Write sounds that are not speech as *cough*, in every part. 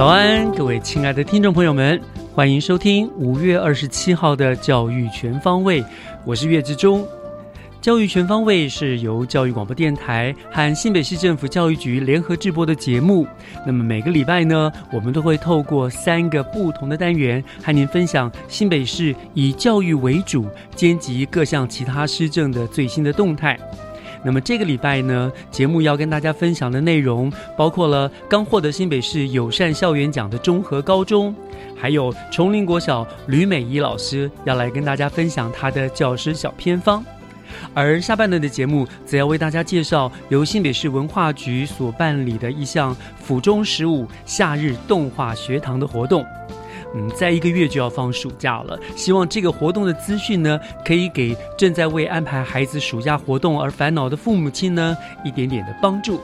早安，各位亲爱的听众朋友们，欢迎收听五月二十七号的教育全方位，我是岳志忠。教育全方位是由教育广播电台和新北市政府教育局联合制播的节目。那么每个礼拜呢，我们都会透过三个不同的单元，和您分享新北市以教育为主，兼及各项其他施政的最新的动态。那么这个礼拜呢，节目要跟大家分享的内容包括了刚获得新北市友善校园奖的中和高中，还有崇林国小吕美仪老师要来跟大家分享她的教师小偏方。而下半段的节目，则要为大家介绍由新北市文化局所办理的一项府中十五夏日动画学堂的活动。嗯，在一个月就要放暑假了，希望这个活动的资讯呢，可以给正在为安排孩子暑假活动而烦恼的父母亲呢，一点点的帮助。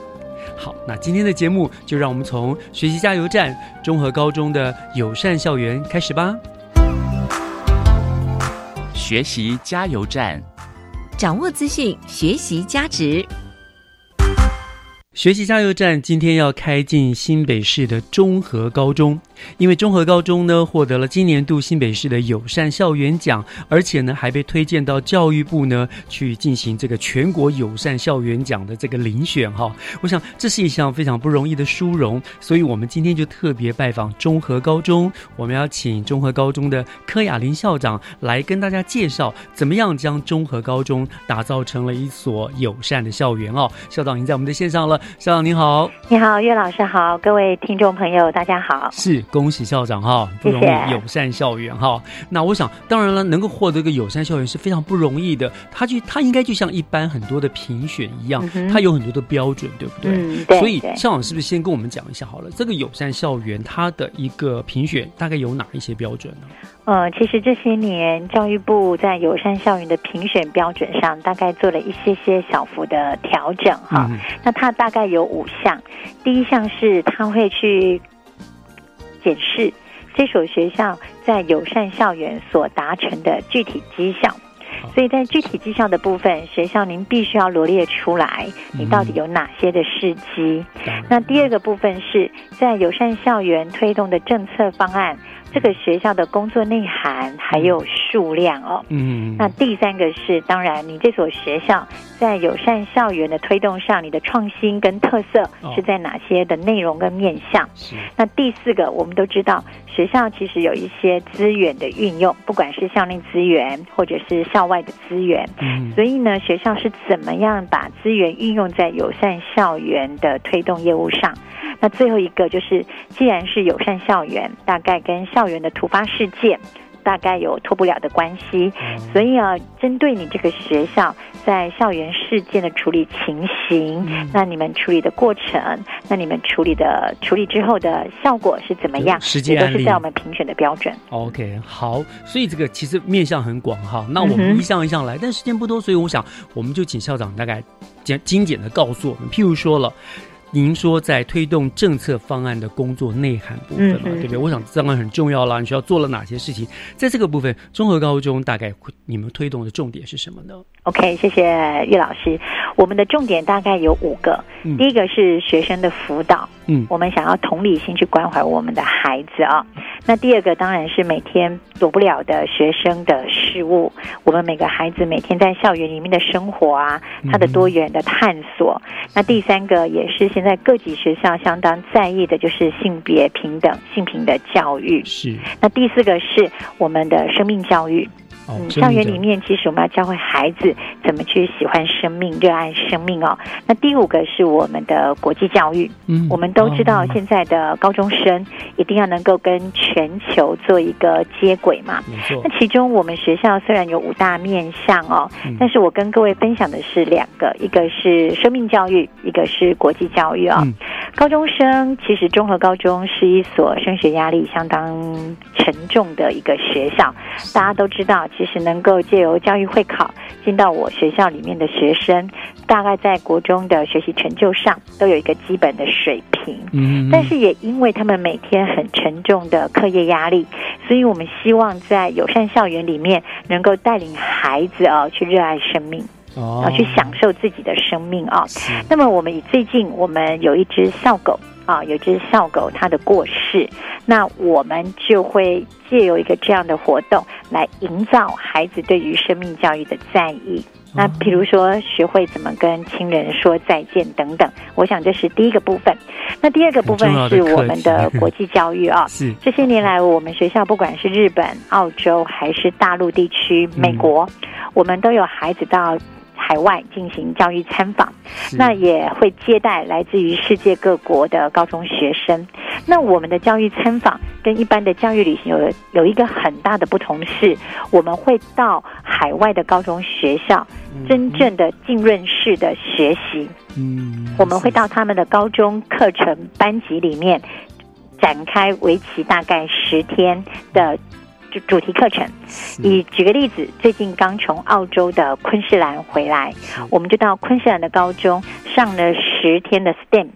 好，那今天的节目就让我们从学习加油站中和高中的友善校园开始吧。学习加油站，掌握资讯，学习加值。学习加油站今天要开进新北市的中和高中，因为中和高中呢获得了今年度新北市的友善校园奖，而且呢还被推荐到教育部呢去进行这个全国友善校园奖的这个遴选哈。我想这是一项非常不容易的殊荣，所以我们今天就特别拜访中和高中，我们要请中和高中的柯雅玲校长来跟大家介绍怎么样将中和高中打造成了一所友善的校园哦。校长已经在我们的线上了。校长您好，你好，岳老师好，各位听众朋友大家好。是恭喜校长哈，不容易，友善校园哈。那我想，当然了，能够获得一个友善校园是非常不容易的。它就它应该就像一般很多的评选一样，它有很多的标准，对不对？嗯，对。所以校长是不是先跟我们讲一下好了？这个友善校园它的一个评选大概有哪一些标准呢？呃，其实这些年教育部在友善校园的评选标准上，大概做了一些些小幅的调整哈。那它大概有五项，第一项是它会去检视这所学校在友善校园所达成的具体绩效。所以在具体绩效的部分，学校您必须要罗列出来，你到底有哪些的事迹。那第二个部分是在友善校园推动的政策方案。这个学校的工作内涵还有数量哦，嗯，那第三个是，当然你这所学校在友善校园的推动上，你的创新跟特色是在哪些的内容跟面向？那第四个，我们都知道学校其实有一些资源的运用，不管是校内资源或者是校外的资源，嗯，所以呢，学校是怎么样把资源运用在友善校园的推动业务上？那最后一个就是，既然是友善校园，大概跟校园的突发事件大概有脱不了的关系，所以啊，针对你这个学校在校园事件的处理情形，那你们处理的过程，那你们处理的处理之后的效果是怎么样？实际都是在我们评选的标准。OK，好，所以这个其实面向很广哈。那我们一项一项来，但时间不多，所以我想我们就请校长大概简精简的告诉我们，譬如说了。您说在推动政策方案的工作内涵部分嘛，对不对？我想当然很重要啦。你需要做了哪些事情？在这个部分，综合高中大概你们推动的重点是什么呢？OK，谢谢岳老师。我们的重点大概有五个。第一个是学生的辅导，嗯，我们想要同理心去关怀我们的孩子啊。那第二个当然是每天躲不了的学生的事物，我们每个孩子每天在校园里面的生活啊，他的多元的探索。那第三个也是现在各级学校相当在意的，就是性别平等、性平的教育。是。那第四个是我们的生命教育。嗯，校园里面其实我们要教会孩子怎么去喜欢生命、热爱生命哦。那第五个是我们的国际教育。嗯，我们都知道现在的高中生一定要能够跟全球做一个接轨嘛。没错。那其中我们学校虽然有五大面向哦，但是我跟各位分享的是两个，一个是生命教育，一个是国际教育啊。高中生其实综合高中是一所升学压力相当沉重的一个学校，大家都知道。其实能够借由教育会考进到我学校里面的学生，大概在国中的学习成就上都有一个基本的水平。嗯，但是也因为他们每天很沉重的课业压力，所以我们希望在友善校园里面能够带领孩子啊去热爱生命，哦，去享受自己的生命啊。那么我们以最近我们有一只校狗。啊，有只校狗它的过世，那我们就会借由一个这样的活动来营造孩子对于生命教育的在意。那比如说学会怎么跟亲人说再见等等，我想这是第一个部分。那第二个部分是我们的 *laughs* 国际教育啊，是这些年来我们学校不管是日本、澳洲还是大陆地区、美国，我们都有孩子到。海外进行教育参访，那也会接待来自于世界各国的高中学生。那我们的教育参访跟一般的教育旅行有有一个很大的不同是，我们会到海外的高中学校，真正的浸润式的学习。嗯，我们会到他们的高中课程班级里面展开为期大概十天的。主主题课程，以举个例子，最近刚从澳洲的昆士兰回来，我们就到昆士兰的高中上了十天的 STEM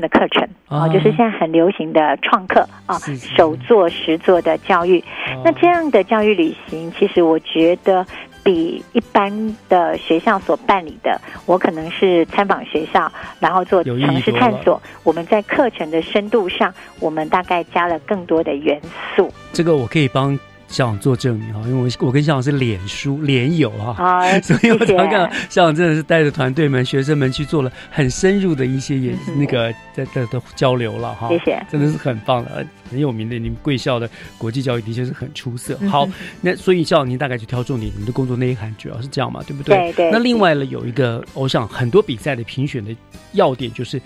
的课程啊，就是现在很流行的创客啊，手做实做的教育。那这样的教育旅行，其实我觉得比一般的学校所办理的，我可能是参访学校，然后做城市探索。我们在课程的深度上，我们大概加了更多的元素。这个我可以帮。校长做证明哈，因为我我跟校长是脸书脸友哈，所以我常看校长真的是带着团队们、学生们去做了很深入的一些也那个在在的交流了哈。谢谢，真的是很棒的，很有名的。你们贵校的国际教育的确是很出色。好，那所以校长您大概就挑重点，你们的工作内涵主要是这样嘛，对不对？对对。那另外呢，有一个我想很多比赛的评选的要点就是。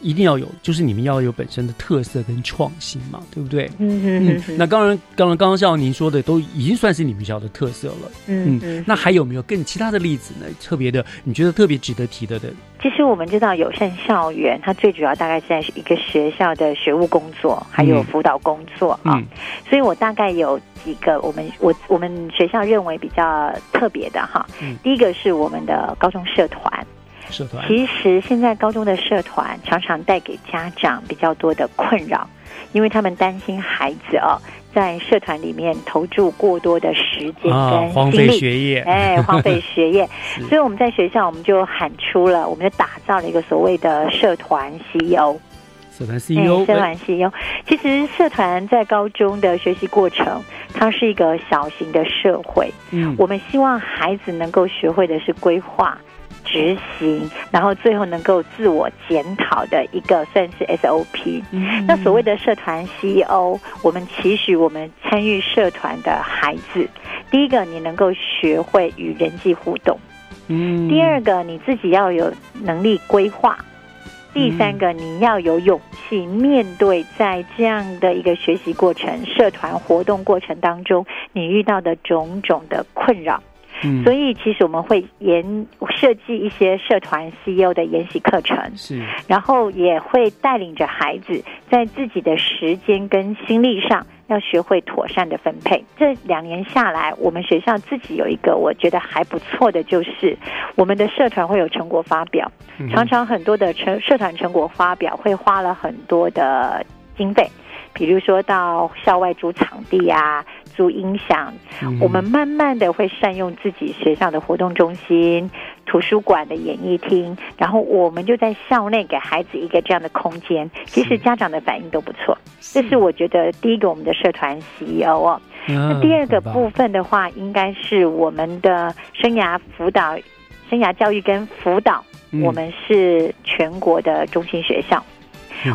一定要有，就是你们要有本身的特色跟创新嘛，对不对？嗯嗯。那当然，刚刚刚刚像您说的，都已经算是你们学校的特色了。嗯嗯。那还有没有更其他的例子呢？特别的，你觉得特别值得提的的？其实我们知道友善校园，它最主要大概是在一个学校的学务工作，还有辅导工作啊。所以我大概有几个我们我我们学校认为比较特别的哈。嗯。第一个是我们的高中社团。社团其实现在高中的社团常常带给家长比较多的困扰，因为他们担心孩子哦在社团里面投注过多的时间跟荒废学业，哎，荒废学业。*laughs* 所以我们在学校我们就喊出了，我们就打造了一个所谓的社团 CEO。社团 CEO，社团 CEO。其实社团在高中的学习过程，它是一个小型的社会。嗯，我们希望孩子能够学会的是规划。执行，然后最后能够自我检讨的一个算是 SOP。那所谓的社团 CEO，我们期许我们参与社团的孩子，第一个你能够学会与人际互动，嗯，第二个你自己要有能力规划，第三个你要有勇气面对在这样的一个学习过程、社团活动过程当中你遇到的种种的困扰。所以，其实我们会研设计一些社团 CEO 的研习课程，是，然后也会带领着孩子在自己的时间跟心力上要学会妥善的分配。这两年下来，我们学校自己有一个我觉得还不错的，就是我们的社团会有成果发表。常常很多的成社团成果发表会花了很多的经费，比如说到校外租场地啊。租音响，我们慢慢的会善用自己学校的活动中心、图书馆的演艺厅，然后我们就在校内给孩子一个这样的空间。其实家长的反应都不错，这是我觉得第一个我们的社团 CEO 哦。那第二个部分的话，应该是我们的生涯辅导、生涯教育跟辅导，我们是全国的中心学校。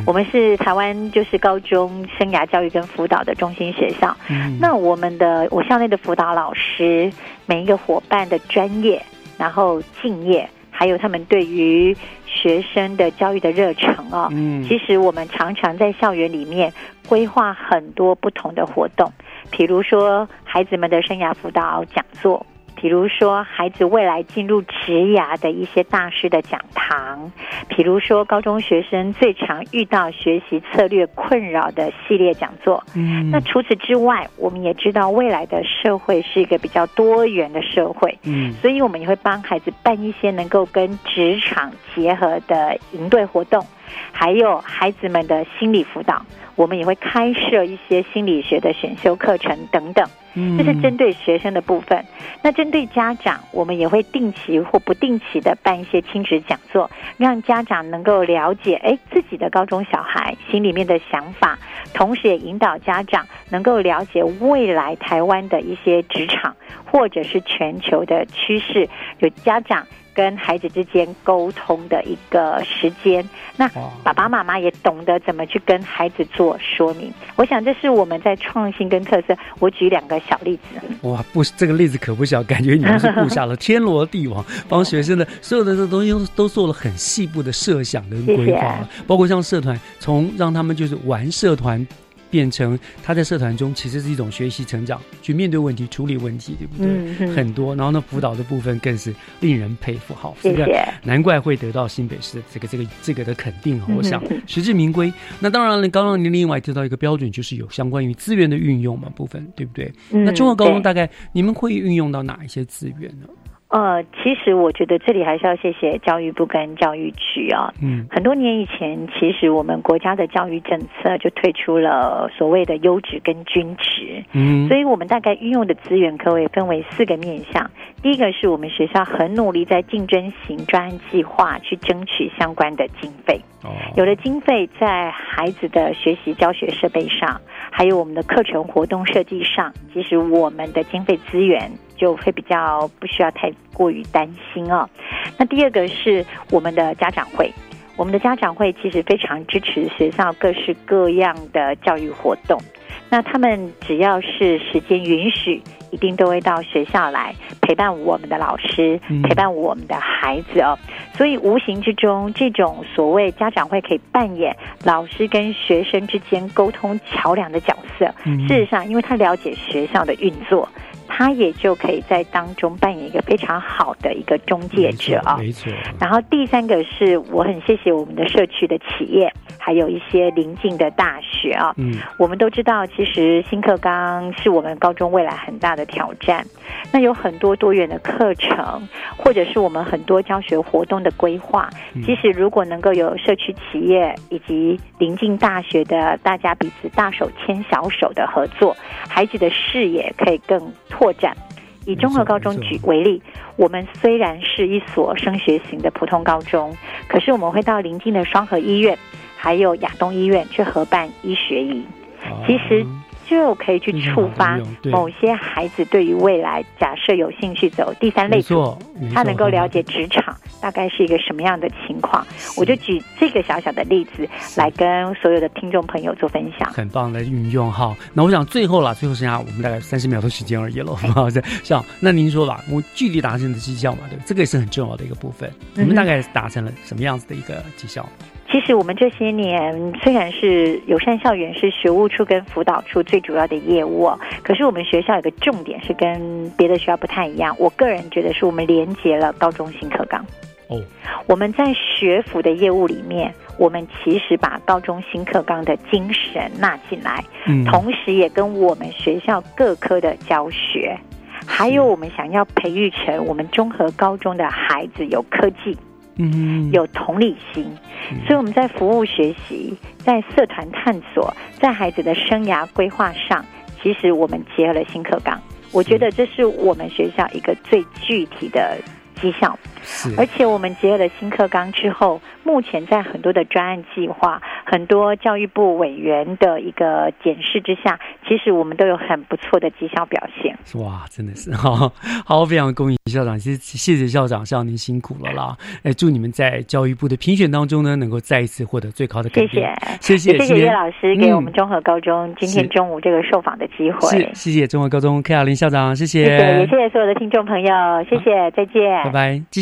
我们是台湾就是高中生涯教育跟辅导的中心学校。嗯那我们的我校内的辅导老师，每一个伙伴的专业，然后敬业，还有他们对于学生的教育的热忱哦。嗯，其实我们常常在校园里面规划很多不同的活动，比如说孩子们的生涯辅导讲座。比如说，孩子未来进入职涯的一些大师的讲堂；，比如说，高中学生最常遇到学习策略困扰的系列讲座。嗯，那除此之外，我们也知道未来的社会是一个比较多元的社会。嗯，所以我们也会帮孩子办一些能够跟职场结合的营队活动，还有孩子们的心理辅导。我们也会开设一些心理学的选修课程等等，这是针对学生的部分。那针对家长，我们也会定期或不定期的办一些亲子讲座，让家长能够了解，哎，自己的高中小孩心里面的想法，同时也引导家长能够了解未来台湾的一些职场或者是全球的趋势，有家长。跟孩子之间沟通的一个时间，那爸爸妈妈也懂得怎么去跟孩子做说明。我想这是我们在创新跟特色。我举两个小例子。哇，不，这个例子可不小，感觉你们是布下了天罗地网，帮学生的所有的这东西都做了很细部的设想跟规划，包括像社团，从让他们就是玩社团。变成他在社团中其实是一种学习成长，去面对问题、处理问题，对不对？很多，然后呢，辅导的部分更是令人佩服。好，谢谢。难怪会得到新北市的这个、这个、这个的肯定。我想实至名归。那当然了，刚刚您另外提到一个标准，就是有相关于资源的运用嘛部分，对不对？那中国高中大概你们会运用到哪一些资源呢？呃，其实我觉得这里还是要谢谢教育部跟教育局啊。嗯，很多年以前，其实我们国家的教育政策就推出了所谓的优质跟均值。嗯，所以我们大概运用的资源可以分为四个面向。第一个是我们学校很努力在竞争型专案计划去争取相关的经费。哦，有了经费，在孩子的学习教学设备上，还有我们的课程活动设计上，其实我们的经费资源。就会比较不需要太过于担心哦。那第二个是我们的家长会，我们的家长会其实非常支持学校各式各样的教育活动。那他们只要是时间允许，一定都会到学校来陪伴我们的老师，陪伴我们的孩子哦。所以无形之中，这种所谓家长会可以扮演老师跟学生之间沟通桥梁的角色。事实上，因为他了解学校的运作。他也就可以在当中扮演一个非常好的一个中介者啊，没错。然后第三个是我很谢谢我们的社区的企业，还有一些邻近的大学啊。嗯，我们都知道，其实新课纲是我们高中未来很大的挑战。那有很多多元的课程，或者是我们很多教学活动的规划。其实如果能够有社区企业以及邻近大学的大家彼此大手牵小手的合作，孩子的视野可以更。拓展，以中和高中举为例，我们虽然是一所升学型的普通高中，可是我们会到邻近的双河医院，还有亚东医院去合办医学营。其实。就可以去触发某些孩子对于未来假设有兴趣走第三类组，他能够了解职场大概是一个什么样的情况。我就举这个小小的例子来跟所有的听众朋友做分享。很棒的运用哈。那我想最后了，最后剩下我们大概三十秒的时间而已了。好，像那您说吧，我具体达成的绩效嘛，对，这个也是很重要的一个部分。你们大概达成了什么样子的一个绩效？其实我们这些年虽然是友善校园是学务处跟辅导处最主要的业务，可是我们学校有个重点是跟别的学校不太一样。我个人觉得是我们连接了高中新课纲。哦，我们在学府的业务里面，我们其实把高中新课纲的精神纳进来，嗯，同时也跟我们学校各科的教学，还有我们想要培育成我们综合高中的孩子有科技。嗯，有同理心。所以我们在服务学习、在社团探索、在孩子的生涯规划上，其实我们结合了新课纲。我觉得这是我们学校一个最具体的绩效。而且我们结合了新课纲之后，目前在很多的专案计划、很多教育部委员的一个检视之下，其实我们都有很不错的绩效表现。哇，真的是好，好，非常恭喜校长，谢谢谢校长，校长您辛苦了啦！哎，祝你们在教育部的评选当中呢，能够再一次获得最高的谢谢，谢谢，谢谢岳老师给我们综合高中今天中午这个受访的机会。谢谢综合高中柯亚林校长，谢谢，也谢谢所有的听众朋友，谢谢，再见，拜拜。接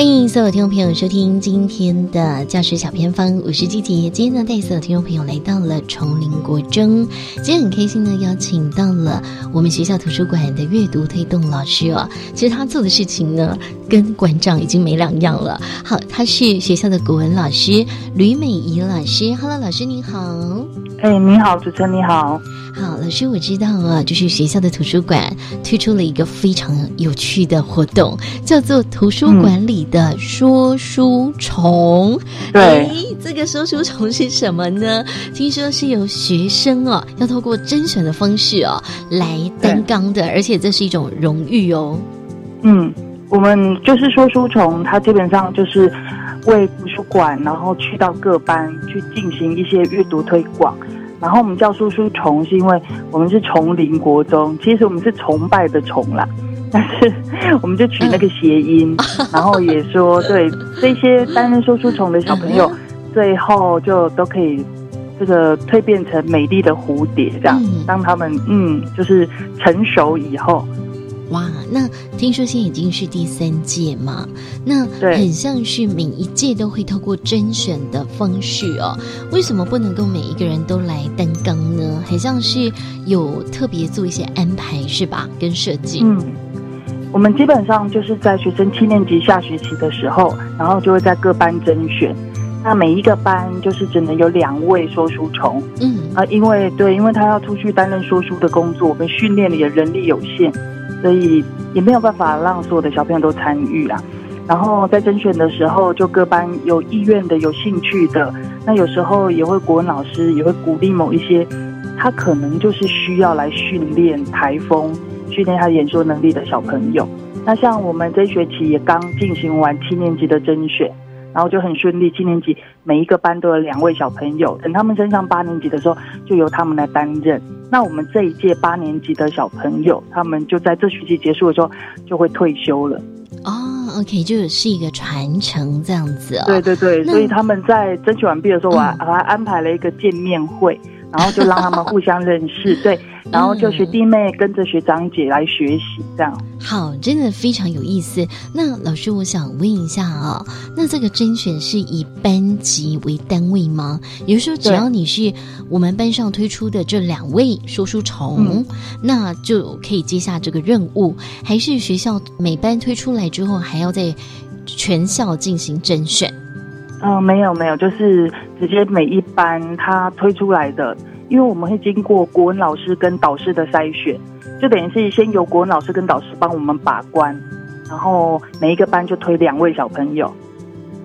欢迎所有听众朋友收听今天的教师小偏方，我是季姐。今天呢，带所有听众朋友来到了崇林国中，今天很开心呢，邀请到了我们学校图书馆的阅读推动老师哦。其实他做的事情呢，跟馆长已经没两样了。好，他是学校的国文老师吕美仪老师。Hello，老师您好。哎，你好，主持人你好。好，老师，我知道啊，就是学校的图书馆推出了一个非常有趣的活动，叫做图书馆里的说书虫。对，这个说书虫是什么呢？听说是由学生哦，要透过甄选的方式哦来担纲的，而且这是一种荣誉哦。嗯，我们就是说书虫，它基本上就是为图书馆，然后去到各班去进行一些阅读推广。然后我们叫叔叔崇，是因为我们是崇林国中，其实我们是崇拜的崇啦，*laughs* 但是我们就取那个谐音，*laughs* 然后也说对这些担任叔叔虫的小朋友，最后就都可以这个蜕变成美丽的蝴蝶，这样，当他们嗯就是成熟以后。哇，那听说现在已经是第三届嘛？那很像是每一届都会透过甄选的方式哦。为什么不能够每一个人都来担纲呢？很像是有特别做一些安排是吧？跟设计。嗯，我们基本上就是在学生七年级下学期的时候，然后就会在各班甄选。那每一个班就是只能有两位说书虫。嗯啊，因为对，因为他要出去担任说书的工作，我们训练里的人力有限。所以也没有办法让所有的小朋友都参与啊。然后在甄选的时候，就各班有意愿的、有兴趣的，那有时候也会国文老师也会鼓励某一些，他可能就是需要来训练台风、训练他演说能力的小朋友。那像我们这学期也刚进行完七年级的甄选。然后就很顺利，七年级每一个班都有两位小朋友，等他们升上八年级的时候，就由他们来担任。那我们这一届八年级的小朋友，他们就在这学期结束的时候就会退休了。哦，OK，就是一个传承这样子哦。对对对，所以他们在争取完毕的时候，我还还安排了一个见面会。然后就让他们互相认识，*laughs* 对，然后就学弟妹跟着学长姐来学习，这样好，真的非常有意思。那老师，我想问一下啊，那这个甄选是以班级为单位吗？也就是说，只要你是我们班上推出的这两位说书虫，那就可以接下这个任务，还是学校每班推出来之后，还要在全校进行甄选？嗯，没有没有，就是直接每一班他推出来的，因为我们会经过国文老师跟导师的筛选，就等于是先由国文老师跟导师帮我们把关，然后每一个班就推两位小朋友。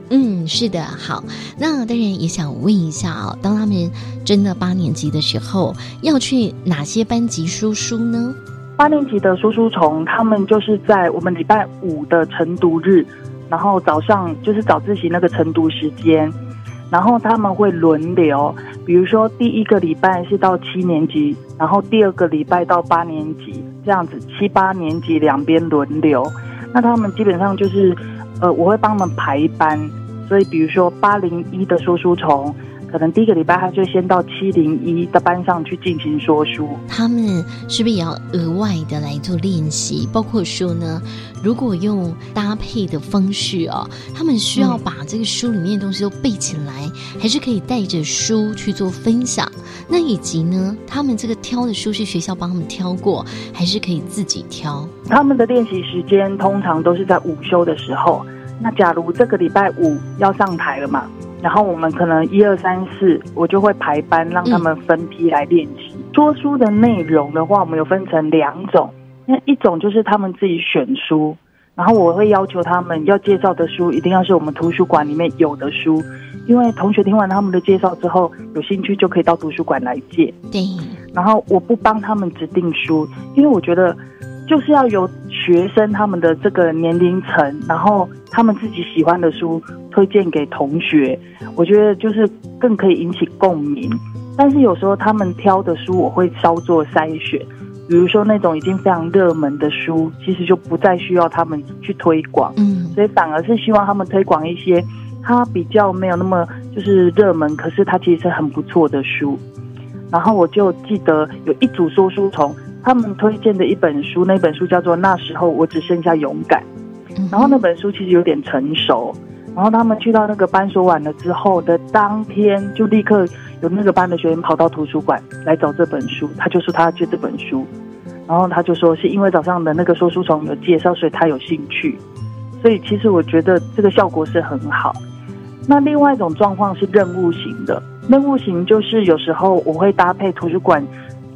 嗯，是的，好，那当然也想问一下啊，当他们真的八年级的时候，要去哪些班级输书呢？八年级的叔叔虫，他们就是在我们礼拜五的晨读日。然后早上就是早自习那个晨读时间，然后他们会轮流，比如说第一个礼拜是到七年级，然后第二个礼拜到八年级，这样子七八年级两边轮流。那他们基本上就是，呃，我会帮他们排班，所以比如说八零一的说书虫。可能第一个礼拜他就先到七零一的班上去进行说书，他们是不是也要额外的来做练习？包括说呢，如果用搭配的方式哦，他们需要把这个书里面的东西都背起来，还是可以带着书去做分享？那以及呢，他们这个挑的书是学校帮他们挑过，还是可以自己挑？他们的练习时间通常都是在午休的时候。那假如这个礼拜五要上台了嘛，然后我们可能一二三四，我就会排班让他们分批来练习。说书的内容的话，我们有分成两种，那一种就是他们自己选书，然后我会要求他们要介绍的书一定要是我们图书馆里面有的书，因为同学听完他们的介绍之后，有兴趣就可以到图书馆来借。对，然后我不帮他们指定书，因为我觉得就是要由学生他们的这个年龄层，然后他们自己喜欢的书推荐给同学，我觉得就是更可以引起共鸣。但是有时候他们挑的书，我会稍作筛选，比如说那种已经非常热门的书，其实就不再需要他们去推广，嗯，所以反而是希望他们推广一些他比较没有那么就是热门，可是他其实是很不错的书。然后我就记得有一组说书虫，他们推荐的一本书，那本书叫做《那时候我只剩下勇敢》，然后那本书其实有点成熟。然后他们去到那个班所晚了之后的当天，就立刻有那个班的学员跑到图书馆来找这本书。他就说他要借这本书，然后他就说是因为早上的那个说书虫有介绍，所以他有兴趣。所以其实我觉得这个效果是很好。那另外一种状况是任务型的，任务型就是有时候我会搭配图书馆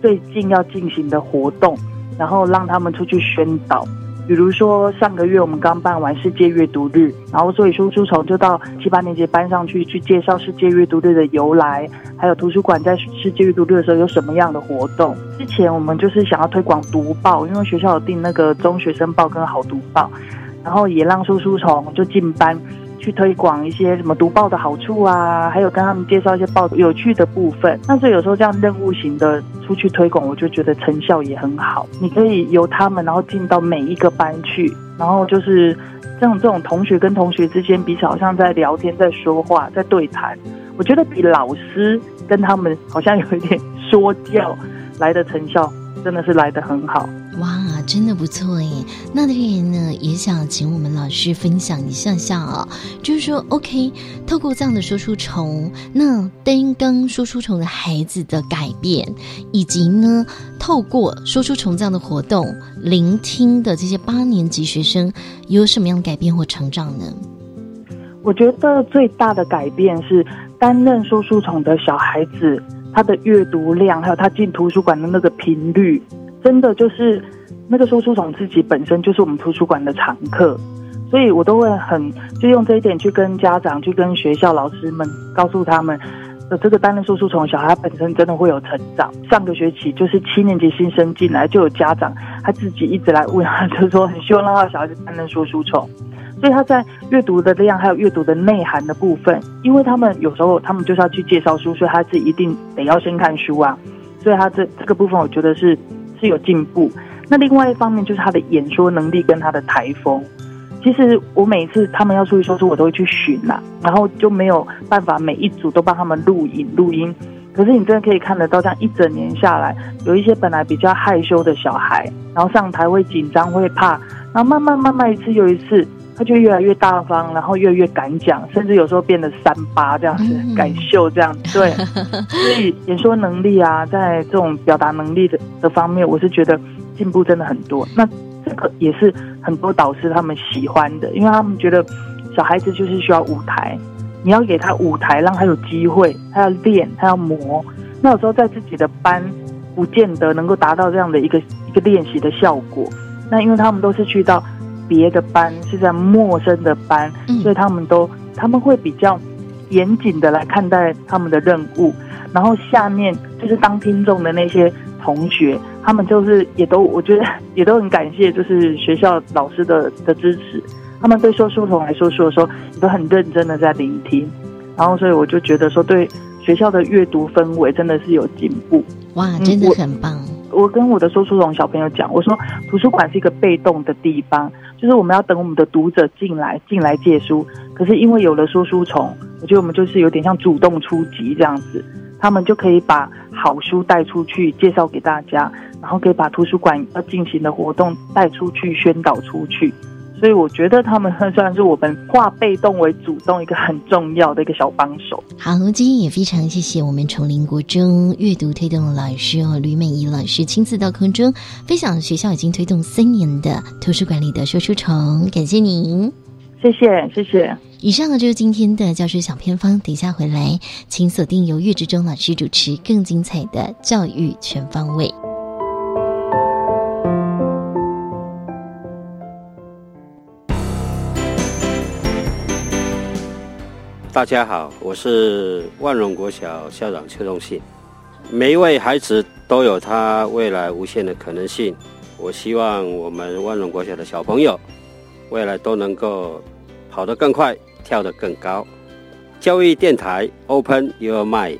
最近要进行的活动，然后让他们出去宣导。比如说上个月我们刚办完世界阅读日，然后所以说书虫就到七八年级班上去去介绍世界阅读日的由来，还有图书馆在世界阅读日的时候有什么样的活动。之前我们就是想要推广读报，因为学校有订那个中学生报跟好读报，然后也让说书虫就进班去推广一些什么读报的好处啊，还有跟他们介绍一些报有趣的部分。那所以有时候这样任务型的出去推广，我就觉得成效也很好。你可以由他们，然后进到每一个班去，然后就是这种这种同学跟同学之间彼此好像在聊天、在说话、在对谈。我觉得比老师跟他们好像有一点说教来的成效，*laughs* 真的是来的很好。哇，真的不错耶！那这边呢，也想请我们老师分享一下下啊，就是说，OK，透过这样的说书虫，那单跟说书虫的孩子的改变，以及呢，透过说书虫这样的活动，聆听的这些八年级学生有什么样的改变或成长呢？我觉得最大的改变是担任说书虫的小孩子，他的阅读量，还有他进图书馆的那个频率。真的就是那个说书虫自己本身就是我们图书馆的常客，所以我都会很就用这一点去跟家长、去跟学校老师们告诉他们，呃，这个担任说书虫小孩本身真的会有成长。上个学期就是七年级新生进来，就有家长他自己一直来问，他 *laughs* 就说很希望让他小孩子担任说书虫，所以他在阅读的量还有阅读的内涵的部分，因为他们有时候他们就是要去介绍书，所以他是一定得要先看书啊，所以他这这个部分我觉得是。是有进步，那另外一方面就是他的演说能力跟他的台风。其实我每次他们要出去说书，我都会去寻呐，然后就没有办法每一组都帮他们录影录音。可是你真的可以看得到，这样一整年下来，有一些本来比较害羞的小孩，然后上台会紧张会怕，然后慢慢慢慢一次又一次，他就越来越大方，然后越来越敢讲，甚至有时候变得三八这样子，敢秀这样子。对，*laughs* 所以演说能力啊，在这种表达能力的的方面，我是觉得进步真的很多。那这个也是很多导师他们喜欢的，因为他们觉得小孩子就是需要舞台。你要给他舞台，让他有机会，他要练，他要磨。那有时候在自己的班，不见得能够达到这样的一个一个练习的效果。那因为他们都是去到别的班，是在陌生的班，所以他们都他们会比较严谨的来看待他们的任务。然后下面就是当听众的那些同学，他们就是也都我觉得也都很感谢，就是学校老师的的支持。他们对说书童来说，说的时候也都很认真的在聆听，然后所以我就觉得说，对学校的阅读氛围真的是有进步。哇，真的很棒！我跟我的说书童小朋友讲，我说图书馆是一个被动的地方，就是我们要等我们的读者进来，进来借书。可是因为有了说书虫，我觉得我们就是有点像主动出击这样子，他们就可以把好书带出去介绍给大家，然后可以把图书馆要进行的活动带出去宣导出去。所以我觉得他们算是我们化被动为主动一个很重要的一个小帮手。好，今天也非常谢谢我们崇林国中阅读推动的老师哦，吕美仪老师亲自到空中分享学校已经推动三年的图书馆里的说书虫，感谢您。谢谢谢谢。以上呢就是今天的教师小偏方，等一下回来，请锁定由岳志忠老师主持更精彩的教育全方位。大家好，我是万荣国小校长邱忠信。每一位孩子都有他未来无限的可能性。我希望我们万荣国小的小朋友未来都能够跑得更快，跳得更高。教育电台，Open Your Mind。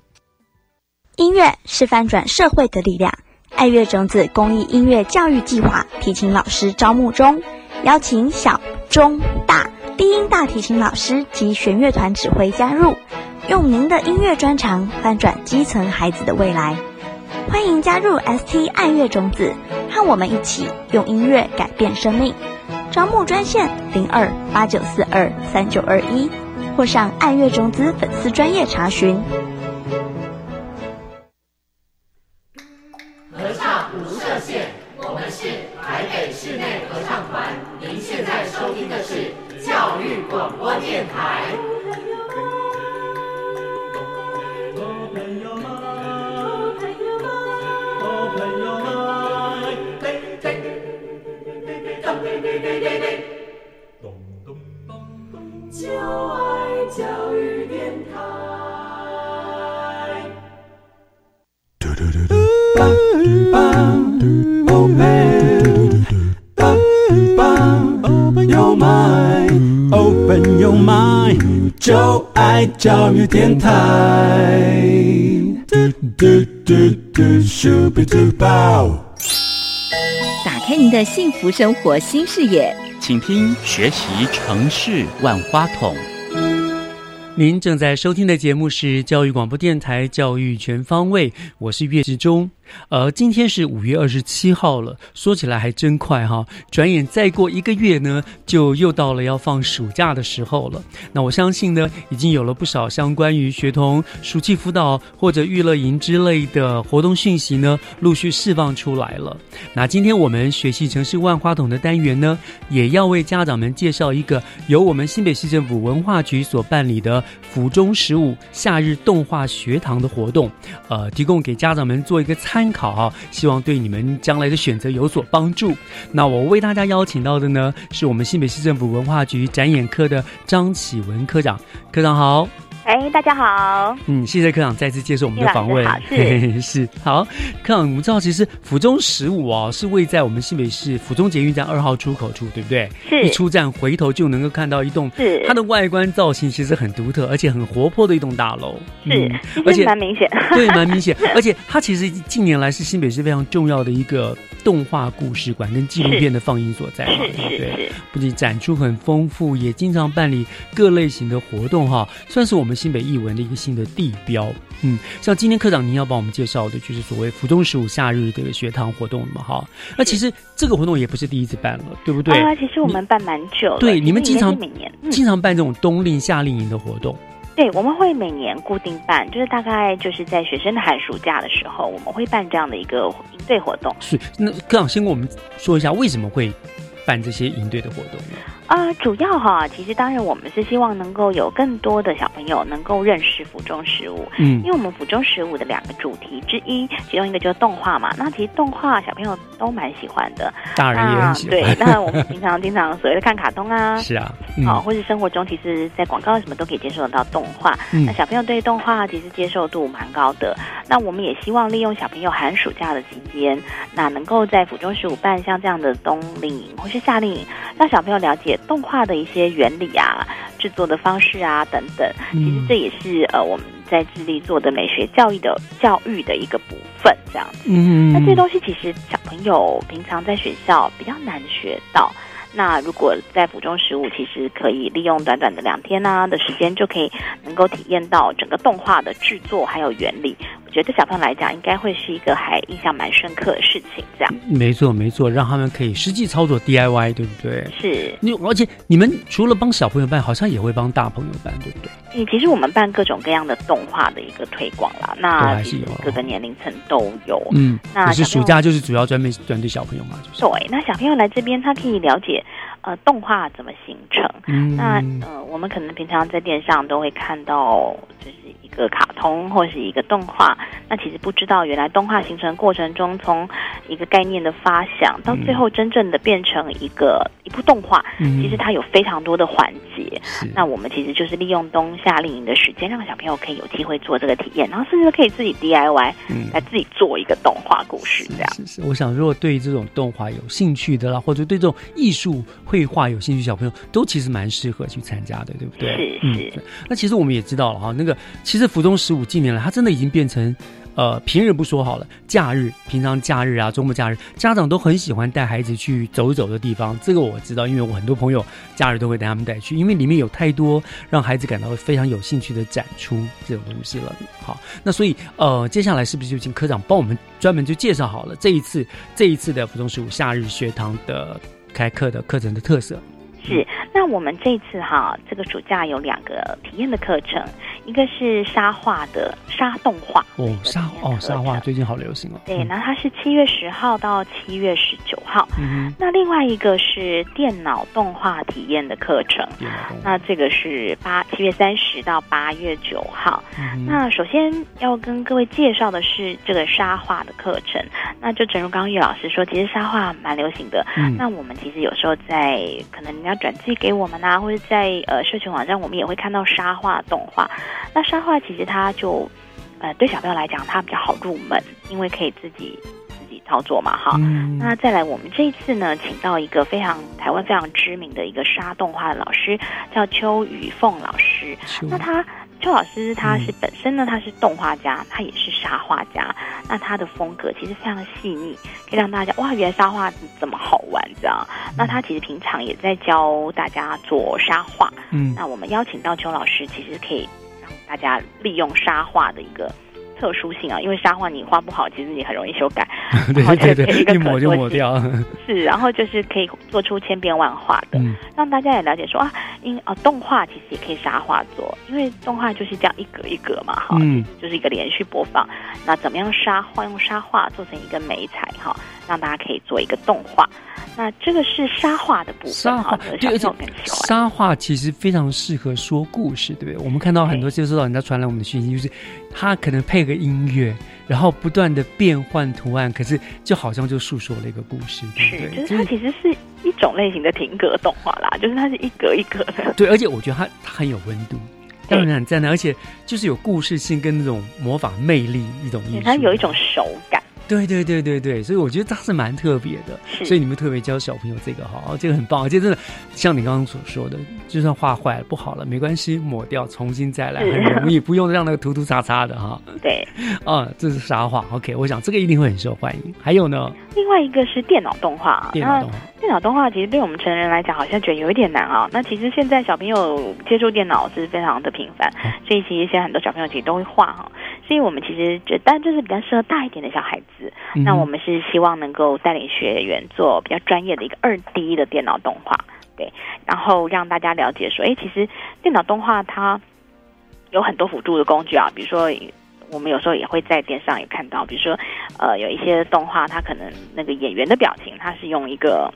音乐是翻转社会的力量。爱乐种子公益音乐教育计划提琴老师招募中，邀请小、中、大低音大提琴老师及弦乐团指挥加入，用您的音乐专长翻转基层孩子的未来。欢迎加入 ST 爱乐种子，和我们一起用音乐改变生命。招募专线零二八九四二三九二一，或上爱乐种子粉丝专业查询。台北市内合唱团您现在收听的是教育电台，打开您的幸福生活新视野，请听学习城市万花筒。您正在收听的节目是教育广播电台《教育全方位》，我是岳志忠。呃，今天是五月二十七号了，说起来还真快哈！转眼再过一个月呢，就又到了要放暑假的时候了。那我相信呢，已经有了不少相关于学童暑期辅导或者娱乐营之类的活动讯息呢，陆续释放出来了。那今天我们学习城市万花筒的单元呢，也要为家长们介绍一个由我们新北市政府文化局所办理的府中十五夏日动画学堂的活动，呃，提供给家长们做一个参。参考哈，希望对你们将来的选择有所帮助。那我为大家邀请到的呢，是我们新北市政府文化局展演科的张启文科长。科长好。哎，大家好。嗯，谢谢科长再次接受我们的访问。是 *laughs* 是好，科长，我们知道其实府中十五哦，是位在我们新北市府中捷运站二号出口处，对不对？是。一出站回头就能够看到一栋，是它的外观造型其实很独特，而且很活泼的一栋大楼。是，而且蛮明显。*laughs* 对，蛮明显。而且它其实近年来是新北市非常重要的一个动画故事馆跟纪录片的放映所在，对不对？不仅展出很丰富，也经常办理各类型的活动哈，算是我们。新北艺文的一个新的地标，嗯，像今天科长您要帮我们介绍的，就是所谓“福中十五夏日”这个学堂活动嘛，哈。那其实这个活动也不是第一次办了，对不对？啊，其实我们办蛮久了。对，你们经常每年经常办这种冬令夏令营的活动。对，我们会每年固定办，就是大概就是在学生的寒暑假的时候，我们会办这样的一个营队活动。是，那科长先跟我们说一下为什么会办这些营队的活动呢？啊，主要哈，其实当然我们是希望能够有更多的小朋友能够认识府中十五，嗯，因为我们府中十五的两个主题之一，其中一个就是动画嘛，那其实动画小朋友都蛮喜欢的，大人也很喜欢。对，那我们平常经常所谓的看卡通啊，*laughs* 是啊，好，或是生活中其实，在广告什么都可以接受得到动画，那小朋友对动画其实接受度蛮高的。那我们也希望利用小朋友寒暑假的期间，那能够在府中十五办像这样的冬令营或是夏令营，让小朋友了解。动画的一些原理啊，制作的方式啊等等，其实这也是呃我们在致力做的美学教育的教育的一个部分这样子。嗯，那这些东西其实小朋友平常在学校比较难学到。那如果在府中十五，其实可以利用短短的两天啊的时间，就可以能够体验到整个动画的制作还有原理。我觉得小朋友来讲，应该会是一个还印象蛮深刻的事情。这样，没错没错，让他们可以实际操作 DIY，对不对？是。你而且你们除了帮小朋友办，好像也会帮大朋友办，对不对？嗯，其实我们办各种各样的动画的一个推广啦，那各个年龄层都有。嗯，那是暑假就是主要专门针对小朋友嘛，就是。对，那小朋友来这边，他可以了解。呃，动画怎么形成？嗯那呃，我们可能平常在电视上都会看到，就是一个卡通或是一个动画。那其实不知道，原来动画形成过程中，从一个概念的发想到最后真正的变成一个一部动画，其实它有非常多的环节。那我们其实就是利用冬夏令营的时间，让小朋友可以有机会做这个体验，然后甚至可以自己 DIY 来自己做一个动画故事。这样是是。我想，如果对这种动画有兴趣的啦，或者对这种艺术。绘画有兴趣小朋友都其实蛮适合去参加的，对不对？是是。那其实我们也知道了哈，那个其实福中十五近年来，它真的已经变成呃平日不说好了，假日平常假日啊，周末假日，家长都很喜欢带孩子去走一走的地方。这个我知道，因为我很多朋友假日都会带他们带去，因为里面有太多让孩子感到非常有兴趣的展出这种东西了。好，那所以呃，接下来是不是就请科长帮我们专门就介绍好了这一次这一次的福中十五夏日学堂的。开课的课程的特色是，那我们这次哈，这个暑假有两个体验的课程。一个是沙画的沙动画哦，沙哦沙画最近好流行哦。对，那它是七月十号到七月十九号。嗯那另外一个是电脑动画体验的课程，那这个是八七月三十到八月九号。那首先要跟各位介绍的是这个沙画的课程。那就正如刚刚叶老师说，其实沙画蛮流行的。嗯。那我们其实有时候在可能人家转寄给我们啊，或者在呃社群网站，我们也会看到沙画动画。那沙画其实它就，呃，对小朋友来讲，它比较好入门，因为可以自己自己操作嘛，哈。那再来，我们这一次呢，请到一个非常台湾非常知名的一个沙动画的老师，叫邱雨凤老师。那他邱老师他是本身呢，他是动画家，他也是沙画家。那他的风格其实非常的细腻，可以让大家哇，原来沙画怎么好玩这样。那他其实平常也在教大家做沙画。嗯。那我们邀请到邱老师，其实可以。大家利用沙画的一个特殊性啊，因为沙画你画不好，其实你很容易修改，*laughs* 对对对，一抹就抹掉。*laughs* 是，然后就是可以做出千变万化的，让大家也了解说啊，因啊动画其实也可以沙画做，因为动画就是这样一格一格嘛，哈，嗯。就是一个连续播放。那怎么样沙画用沙画做成一个美彩哈，让大家可以做一个动画。那这个是沙画的部分，沙画对，而且沙画其实非常适合说故事，对不对？我们看到很多接收到人家传来我们的讯息，就是它可能配个音乐，然后不断的变换图案，可是就好像就诉说了一个故事，对不对？就是它其实是一种类型的停格动画啦，就是它是一格一格的。对，而且我觉得它它很有温度，当然很赞的，而且就是有故事性跟那种魔法魅力一种艺术，它有一种手感。对对对对对，所以我觉得它是蛮特别的，所以你们特别教小朋友这个哈，这个很棒，而且真的像你刚刚所说的，就算画坏了不好了没关系，抹掉重新再来很容易，不用让那个涂涂擦擦的哈。*laughs* 对，*laughs* 啊，这是沙画？OK，我想这个一定会很受欢迎。还有呢，另外一个是电脑动画，电脑动画，电脑动画其实对我们成人来讲好像觉得有一点难啊。那其实现在小朋友接触电脑是非常的频繁，所以其实现在很多小朋友其实都会画哈。所以我们其实觉得，但这是比较适合大一点的小孩子。那我们是希望能够带领学员做比较专业的一个二 D 的电脑动画，对，然后让大家了解说，哎，其实电脑动画它有很多辅助的工具啊，比如说我们有时候也会在电视上也看到，比如说呃，有一些动画它可能那个演员的表情，它是用一个。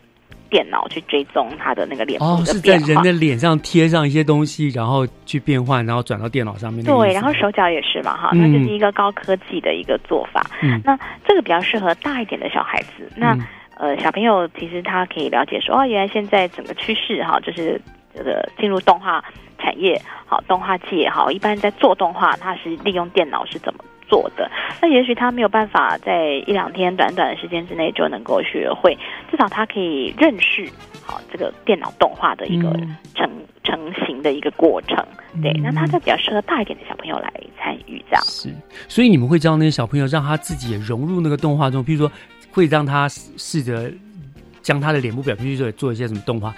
电脑去追踪他的那个脸哦，是在人的脸上贴上一些东西，然后去变换，然后转到电脑上面。对，然后手脚也是嘛，哈，那就是一个高科技的一个做法。嗯，那这个比较适合大一点的小孩子。那呃，小朋友其实他可以了解说，哦，原来现在整个趋势哈，就是这个进入动画产业，好，动画界好，一般在做动画，它是利用电脑是怎么？做的那也许他没有办法在一两天短短的时间之内就能够学会，至少他可以认识好这个电脑动画的一个成成型的一个过程。对，那他就比较适合大一点的小朋友来参与这样。是，所以你们会教那些小朋友，让他自己也融入那个动画中，譬如说会让他试着将他的脸部表情做做一些什么动画，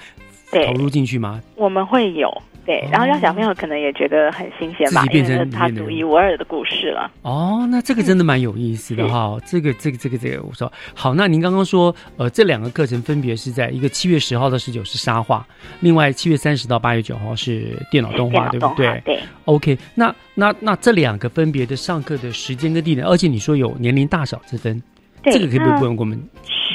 投入进去吗？我们会有。对，然后让小朋友可能也觉得很新鲜吧，变成他独一无二的故事了。哦，那这个真的蛮有意思的哈。这个，这个，这个，这个，我说好。那您刚刚说，呃，这两个课程分别是在一个七月十号到十九是沙画，另外七月三十到八月九号是电脑动画，对不对？对。OK，那那那这两个分别的上课的时间跟地点，而且你说有年龄大小之分，这个可以不用给我们。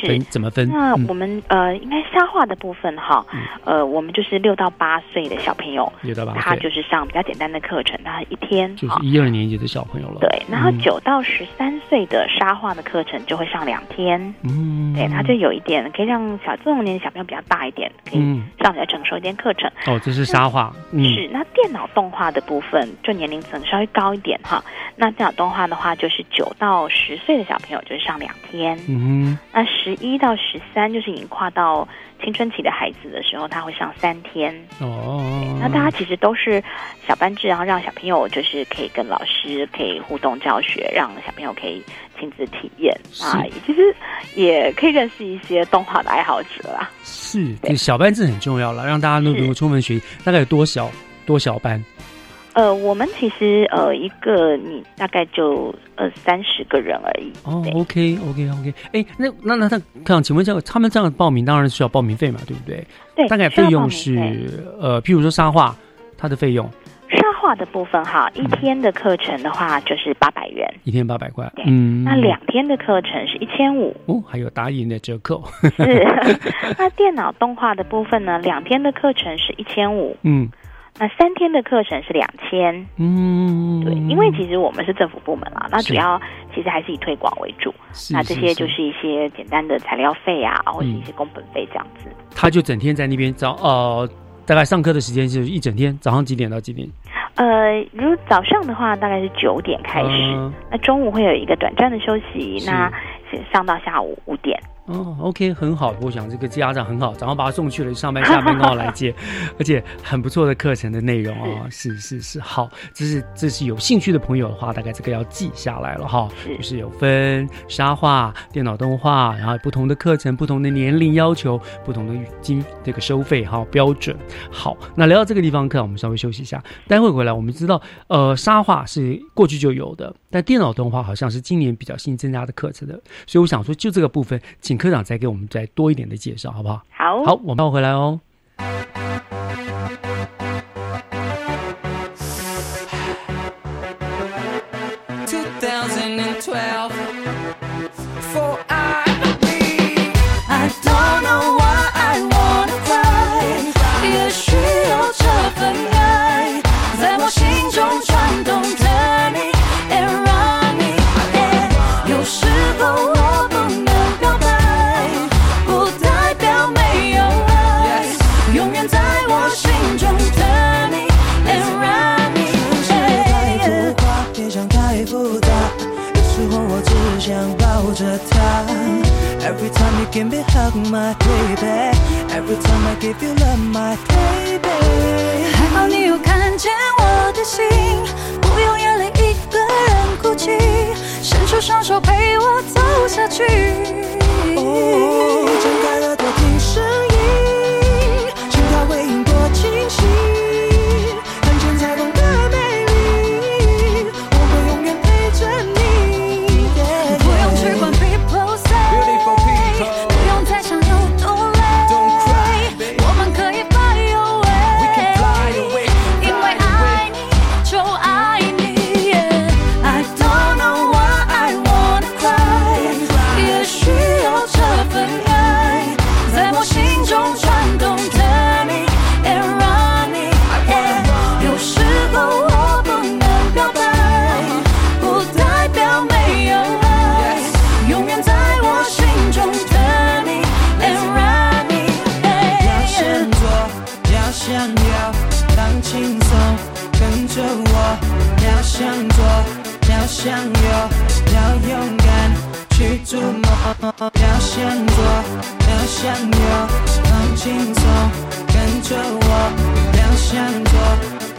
分怎么分？那我们呃，应该沙画的部分哈，呃，我们就是六到八岁的小朋友，六到八他就是上比较简单的课程，他一天就是一二年级的小朋友了。对，然后九到十三岁的沙画的课程就会上两天，嗯，对，他就有一点可以让小这种年纪小朋友比较大一点，可以上比较成熟一点课程。哦，这是沙画，是那电脑动画的部分就年龄层稍微高一点哈。那电脑动画的话，就是九到十岁的小朋友就是上两天，嗯，那十。一到十三就是已经跨到青春期的孩子的时候，他会上三天哦。那大家其实都是小班制，然后让小朋友就是可以跟老师可以互动教学，让小朋友可以亲自体验啊。其实也可以认识一些动画的爱好者啦。是，小班制很重要了，让大家都能够充分学习。大概有多小多小班？呃，我们其实呃，一个你大概就呃三十个人而已。哦，OK，OK，OK。哎，那那那他，看请问一下，他们这样报名当然需要报名费嘛，对不对？对，大概费用是呃，譬如说沙画，它的费用。沙画的部分哈，一天的课程的话就是八百元，一天八百块。嗯，那两天的课程是一千五。哦，还有打印的折扣。是。那电脑动画的部分呢？两天的课程是一千五。嗯。那三天的课程是两千，嗯，对，因为其实我们是政府部门啦，那主要其实还是以推广为主，那这些就是一些简单的材料费啊，或者一些工本费这样子。他就整天在那边早，呃，大概上课的时间是一整天，早上几点到几点？呃，如早上的话大概是九点开始，那中午会有一个短暂的休息，那上到下午五点。哦，OK，很好。我想这个家长很好，早上把他送去了，上班下班刚好来接，*laughs* 而且很不错的课程的内容哦。是是是，好，这是这是有兴趣的朋友的话，大概这个要记下来了哈。就是有分沙画、电脑动画，然后不同的课程、不同的年龄要求、不同的金这个收费哈标准。好，那聊到这个地方，课我们稍微休息一下，待会回来我们知道，呃，沙画是过去就有的，但电脑动画好像是今年比较新增加的课程的，所以我想说，就这个部分。请科长再给我们再多一点的介绍，好不好？好，好，我们回来哦。Give me hug, my baby. Every time I give you love, my baby. 还好你有看见我的心，不用眼泪一个人哭泣，伸出双手陪我走下去。哦，要想做，要想有，放轻松，跟着我，要。想做，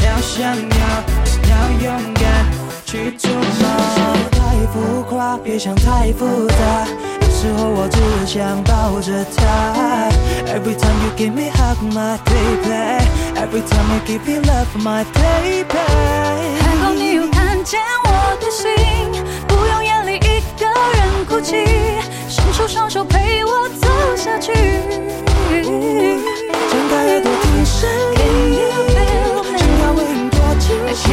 要想要，要勇敢去触摸。太浮夸，别想太复杂。有时候我只想抱着她。Every time you give me hug, my baby. Every time you give me love, my baby. 还好你有看见我的心，不用眼里哭泣，伸出双手陪我走下去。睁开耳朵听声音，心跳为你多清晰，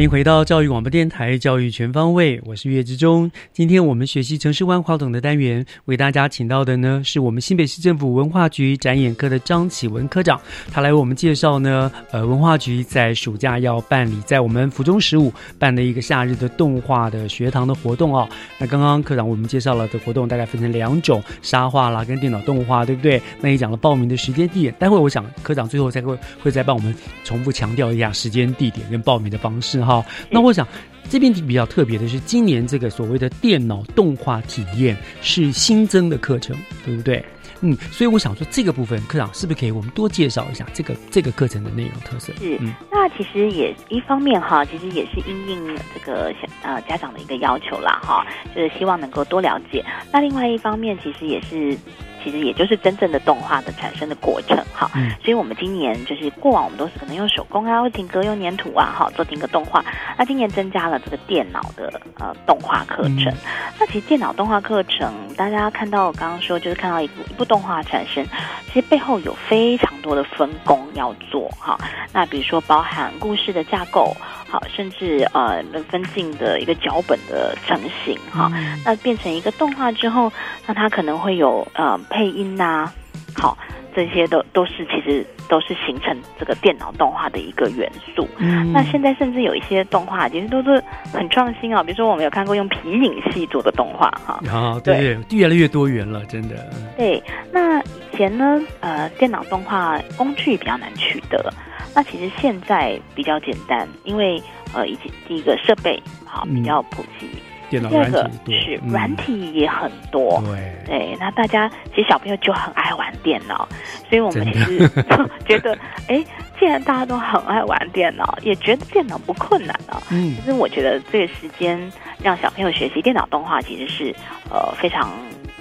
欢迎回到教育广播电台《教育全方位》，我是岳志忠。今天我们学习城市万花筒的单元，为大家请到的呢是我们新北市政府文化局展演科的张启文科长，他来为我们介绍呢，呃，文化局在暑假要办理在我们府中十五办的一个夏日的动画的学堂的活动哦。那刚刚科长为我们介绍了的活动大概分成两种，沙画啦跟电脑动画，对不对？那也讲了报名的时间地点，待会我想科长最后再会会再帮我们重复强调一下时间、地点跟报名的方式哈。那我想这边比较特别的是，今年这个所谓的电脑动画体验是新增的课程，对不对？嗯，所以我想说这个部分，科长是不是可以我们多介绍一下这个这个课程的内容特色？是，嗯，那其实也一方面哈，其实也是因应这个小呃家长的一个要求啦哈，就是希望能够多了解。那另外一方面，其实也是。其实也就是真正的动画的产生的过程哈，嗯所以我们今年就是过往我们都是可能用手工啊，或停格用粘土啊，哈做停格动画。那今年增加了这个电脑的呃动画课程。那其实电脑动画课程，大家看到我刚刚说就是看到一部一部动画产生，其实背后有非常多的分工要做哈。那比如说包含故事的架构，好，甚至呃分镜的一个脚本的成型哈。那变成一个动画之后，那它可能会有呃配音呐、好，这些都都是其实都是形成这个电脑动画的一个元素。嗯那现在甚至有一些动画其实都是很创新啊，比如说我们有看过用皮影戏做的动画哈。啊，对对，越来越多元了，真的。对，那以前呢，呃，电脑动画工具比较难取得，那其实现在比较简单，因为呃，以及第一个设备好比较普及。电脑第二个软体多是嗯。软体也很多，对。对，那大家其实小朋友就很爱玩电脑，所以我们真其的。实 *laughs* 觉得，哎，既然大家都很爱玩电脑，也觉得电脑不困难啊，嗯。其实我觉得这个时间让小朋友学习电脑动画，其实是呃非常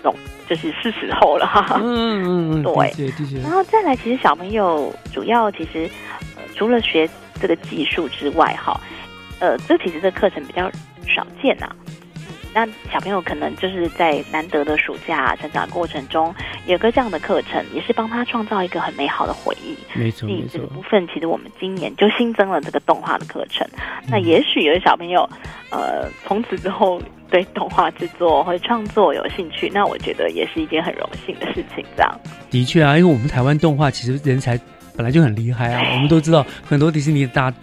懂，就是是时候了。哈。*laughs* 嗯嗯嗯，对。然后再来，其实小朋友主要其实、呃、除了学这个技术之外，哈，呃，这其实这课程比较少见呐、那小朋友可能就是在难得的暑假成长过程中，有个这样的课程，也是帮他创造一个很美好的回忆。没错没错这个。部分，其实我们今年就新增了这个动画的课程。那也许有的小朋友，呃，从此之后对动画制作或者创作有兴趣，那我觉得也是一件很荣幸的事情。这样，的确啊，因为我们台湾动画其实人才本来就很厉害啊，*laughs* 我们都知道很多迪士尼大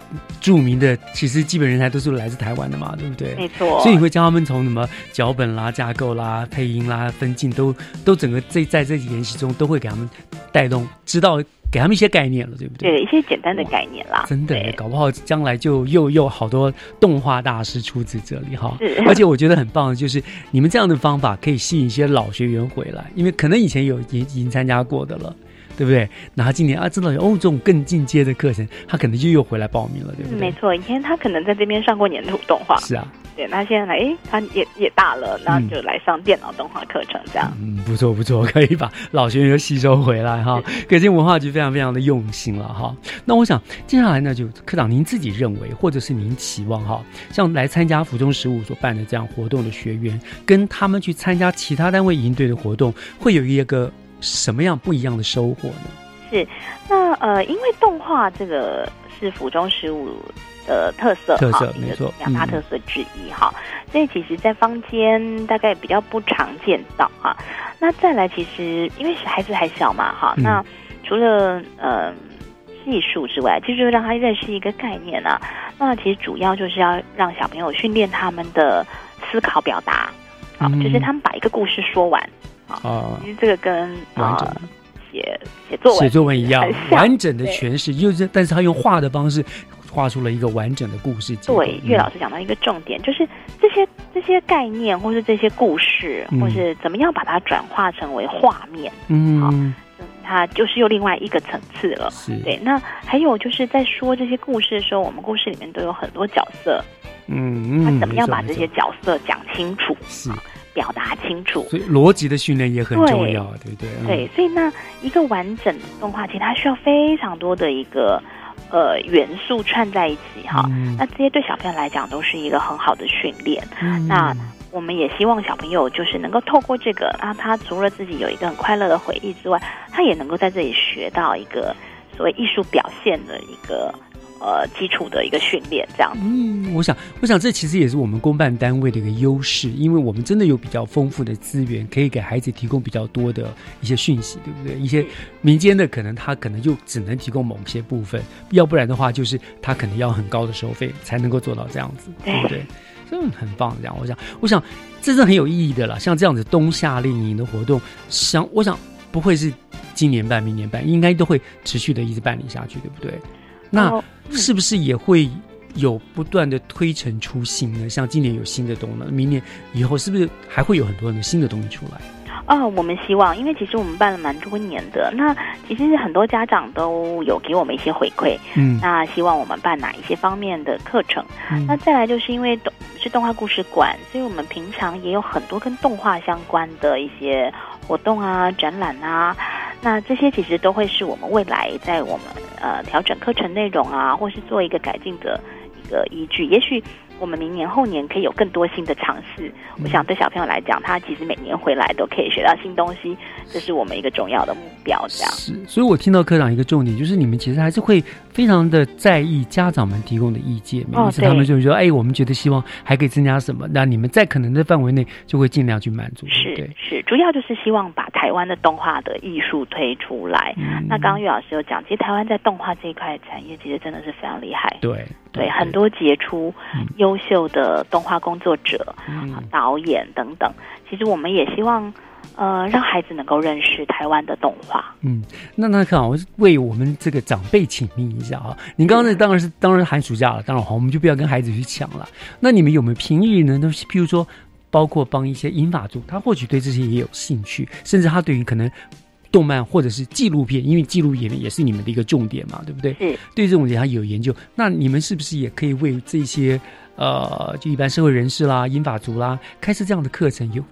著名的，其实基本人才都是来自台湾的嘛，对不对？没错所以你会教他们从什么脚本啦、架构啦、配音啦、分镜都都整个这在这研习中都会给他们带动，知道给他们一些概念了，对不对？对一些简单的概念啦。真的，搞不好将来就又又好多动画大师出自这里哈是。而且我觉得很棒的就是你们这样的方法可以吸引一些老学员回来，因为可能以前有已已经参加过的了。对不对？那他今年啊，知道有哦这种更进阶的课程，他可能就又回来报名了，对不对？嗯没错，以前他可能在这边上过粘土动画，是啊，对，那现在来，哎，他也也大了，那就来上电脑动画课程这样。嗯，不错不错，可以把老学员又吸收回来哈。可见文化局非常非常的用心了哈。那我想接下来呢，就科长您自己认为，或者是您期望哈，像来参加府中十五所办的这样活动的学员，跟他们去参加其他单位营队的活动，会有一个什么样不一样的收获呢？是，那呃，因为动画这个是府中十五的特色特色没错两大嗯特色之一哈，所以其实，在坊间大概比较不常见到哈。那再来，其实因为孩子还小嘛哈，嗯那除了呃技术之外，其实就是让他认识一个概念啊。那其实主要就是要让小朋友训练他们的思考表达，啊，嗯就是他们把一个故事说完。啊，其实这个跟完整呃写写作文写作文一样完整的诠释，就是但是他用画的方式画出了一个完整的故事。对，岳老师讲到一个重点，就是这些这些概念，或是这些故事，嗯。或是怎么样把它转化成为画面，嗯，好它就是又另外一个层次了。是。对，那还有就是在说这些故事的时候，我们故事里面都有很多角色，嗯嗯，他怎么样把这些角色讲清楚，是表达清楚？所以逻辑的训练也很重要，对不对？嗯对，所以那一个完整的动画，其实它需要非常多的一个呃元素串在一起哈。嗯那这些对小朋友来讲都是一个很好的训练。嗯那我们也希望小朋友就是能够透过这个，啊，他除了自己有一个很快乐的回忆之外，他也能够在这里学到一个所谓艺术表现的一个呃基础的一个训练，这样子。嗯，我想，我想这其实也是我们公办单位的一个优势，因为我们真的有比较丰富的资源，可以给孩子提供比较多的一些讯息，对不对？一些民间的可能他可能就只能提供某些部分，要不然的话就是他可能要很高的收费才能够做到这样子，对不对？嗯，很棒，这样我想，我想这是很有意义的啦。像这样子冬夏令营的活动，想我想不会是今年办、明年办，应该都会持续的一直办理下去，对不对？那哦是不是也会有不断的推陈出新呢？像今年有新的东西，明年以后是不是还会有很多很多新的东西出来？哦，我们希望，因为其实我们办了蛮多年的，那其实很多家长都有给我们一些回馈，嗯那希望我们办哪一些方面的课程？嗯那再来就是因为动是动画故事馆，所以我们平常也有很多跟动画相关的一些活动啊、展览啊，那这些其实都会是我们未来在我们呃调整课程内容啊，或是做一个改进的一个依据。也许我们明年后年可以有更多新的尝试。我想对小朋友来讲，他其实每年回来都可以学到新东西，这是我们一个重要的目标。这样是，所以我听到科长一个重点，就是你们其实还是会非常的在意家长们提供的意见，每哦一次他们就会说，哎，我们觉得希望还可以增加什么，那你们在可能的范围内就会尽量去满足，是？是，主要就是希望把台湾的动画的艺术推出来。嗯那刚刚岳老师有讲，其实台湾在动画这一块产业其实真的是非常厉害。对对，很多杰出、优秀的动画工作者、嗯导演等等。其实我们也希望，呃，让孩子能够认识台湾的动画。嗯，那那看啊，我为我们这个长辈请命一下啊。你刚刚那当然是当然是寒暑假了，当然好，我们就不要跟孩子去抢了。那你们有没有平日呢？都是譬如说，包括帮一些英法族，他或许对这些也有兴趣，甚至他对于可能动漫或者是纪录片，因为纪录片也是你们的一个重点嘛，对不对？是。对这种人他有研究，那你们是不是也可以为这些呃，就一般社会人士啦、英法族啦，开设这样的课程有？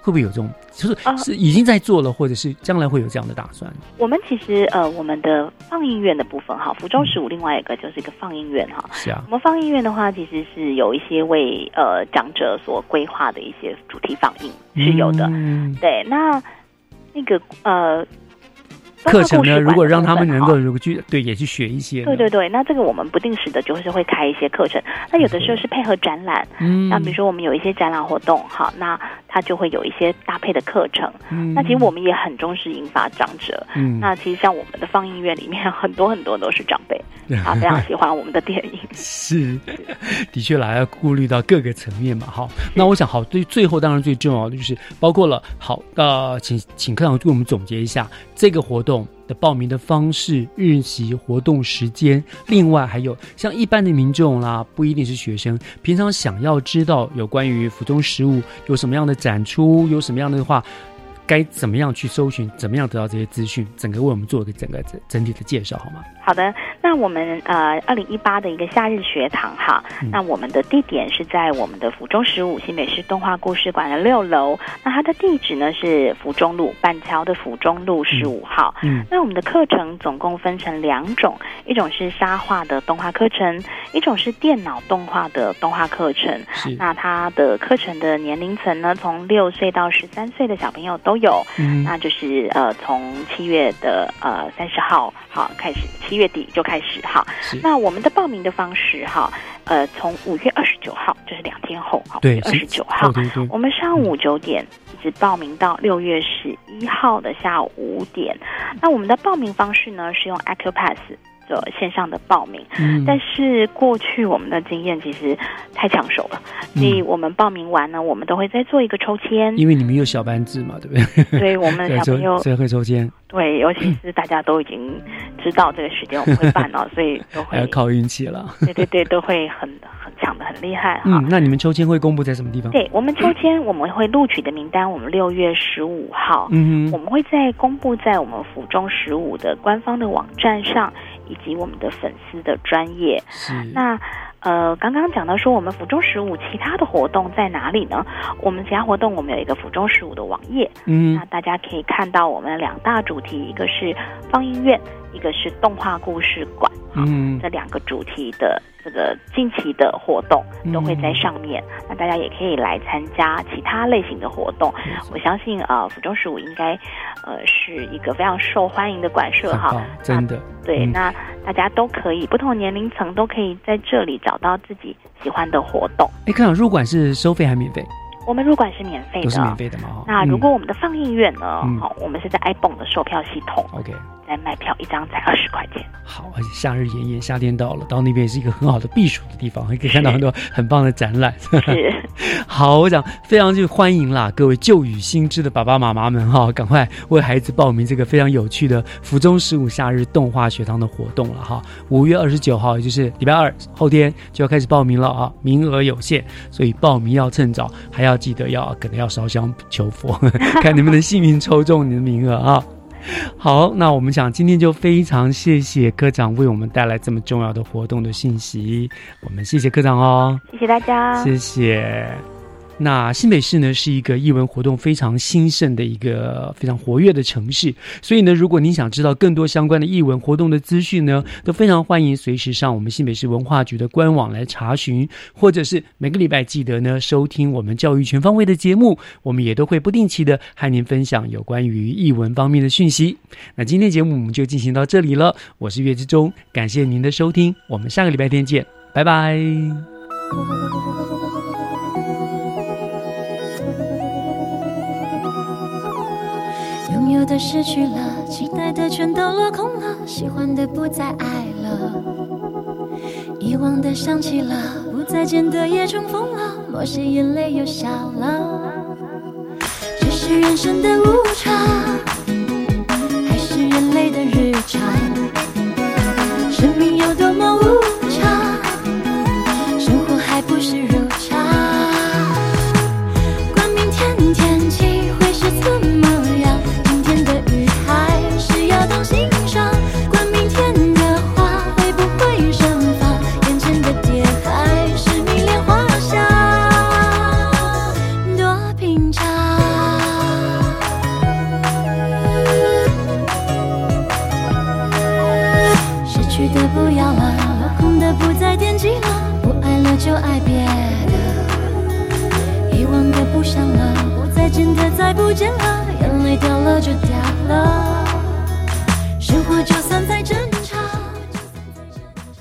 会不会有这种，就是是已经在做了，或者是将来会有这样的打算？我们其实呃，我们的放映院的部分哈，福州十五另外一个就是一个放映院哈。是啊。我们放映院的话，其实是有一些为呃长者所规划的一些主题放映是有的。嗯、对，那那个呃。课程呢？如果让他们能够如果去对也去学一些，对对对，那这个我们不定时的就是会开一些课程。那有的时候是配合展览，嗯，那比如说我们有一些展览活动，好，那它就会有一些搭配的课程。嗯，那其实我们也很重视引发长者。嗯，那其实像我们的放映院里面很多很多都是长辈，*laughs* 啊，非常喜欢我们的电影。*laughs* 是，的确啦，要顾虑到各个层面嘛。好，那我想好，最最后当然最重要的就是包括了好呃，请请科长为我们总结一下这个活动。的报名的方式、日期、活动时间，另外还有像一般的民众啦，不一定是学生，平常想要知道有关于府中食物有什么样的展出，有什么样的话。该怎么样去搜寻？怎么样得到这些资讯？整个为我们做个整个整整体的介绍好吗？好的，那我们呃，二零一八的一个夏日学堂哈，那我们的地点是在我们的府中十五新北市动画故事馆的六楼。那它的地址呢是府中路板桥的府中路十五号。嗯，那我们的课程总共分成两种，一种是沙画的动画课程，一种是电脑动画的动画课程。是，那它的课程的年龄层呢，从六岁到十三岁的小朋友都。有，嗯那就是呃，从七月的呃三十号好开始，七月底就开始哈。那我们的报名的方式哈，呃，从五月二十九号，就是两天后，哈，五月二十九号，我们上午九点一直报名到六月十一号的下午五点。那我们的报名方式呢，是用 Acupass。的线上的报名，但是过去我们的经验其实太抢手了，所以我们报名完呢，我们都会再做一个抽签。因为你们有小班制嘛，对不对？对，我们 *laughs* 小朋友所以会抽签。对，尤其是大家都已经知道这个时间我们会办了，*laughs* 所以都会要靠运气了。*laughs* 对对对，都会很很抢的很厉害哈。嗯，那你们抽签会公布在什么地方？对我们抽签，我们会录取的名单，我们六月十五号，嗯，我们会在公布在我们府中十五的官方的网站上。以及我们的粉丝的专业，那呃，刚刚讲到说我们府中十五其他的活动在哪里呢？我们其他活动我们有一个府中十五的网页，嗯，那大家可以看到我们两大主题，一个是放映院，一个是动画故事馆，嗯，这两个主题的。这个近期的活动都会在上面，那大家也可以来参加其他类型的活动。我相信啊，府中十五应该呃是一个非常受欢迎的馆舍哈，真的。对，那大家都可以不同年龄层都可以在这里找到自己喜欢的活动。哎，科长入馆是收费还免费？我们入馆是免费的，都是免费的嘛。那如果我们的放映院呢？好，我们是在 iPhone 的售票系统。OK。在卖票一张才二十块钱，好，而且夏日炎炎，夏天到了，到那边也是一个很好的避暑的地方，可以看到很多很棒的展览。是，*laughs* 好，我想非常就欢迎啦，各位旧雨新知的爸爸妈妈们哈，赶快为孩子报名这个非常有趣的福中十五夏日动画学堂的活动了哈。五月二十九号，也就是礼拜二后天就要开始报名了啊，名额有限，所以报名要趁早，还要记得要可能要烧香求佛，*laughs* 看能不能幸运抽中你的名额啊。*laughs* 好，那我们想今天就非常谢谢科长为我们带来这么重要的活动的信息，我们谢谢科长哦，谢谢大家，谢谢。那新北市呢是一个艺文活动非常兴盛的一个非常活跃的城市，所以呢，如果您想知道更多相关的艺文活动的资讯呢，都非常欢迎随时上我们新北市文化局的官网来查询，或者是每个礼拜记得呢收听我们教育全方位的节目，我们也都会不定期的和您分享有关于艺文方面的讯息。那今天节目我们就进行到这里了，我是岳志忠，感谢您的收听，我们下个礼拜天见，拜拜。有的失去了，期待的全都落空了，喜欢的不再爱了，遗忘的想起了，不再见的也重逢了，某些眼泪又笑了。这是人生的无常，还是人类的日常？生命有多么无常，生活还不是如就爱别的，遗忘的不想了，不再见的再不见了，眼泪掉了就掉了，生活就算再艰。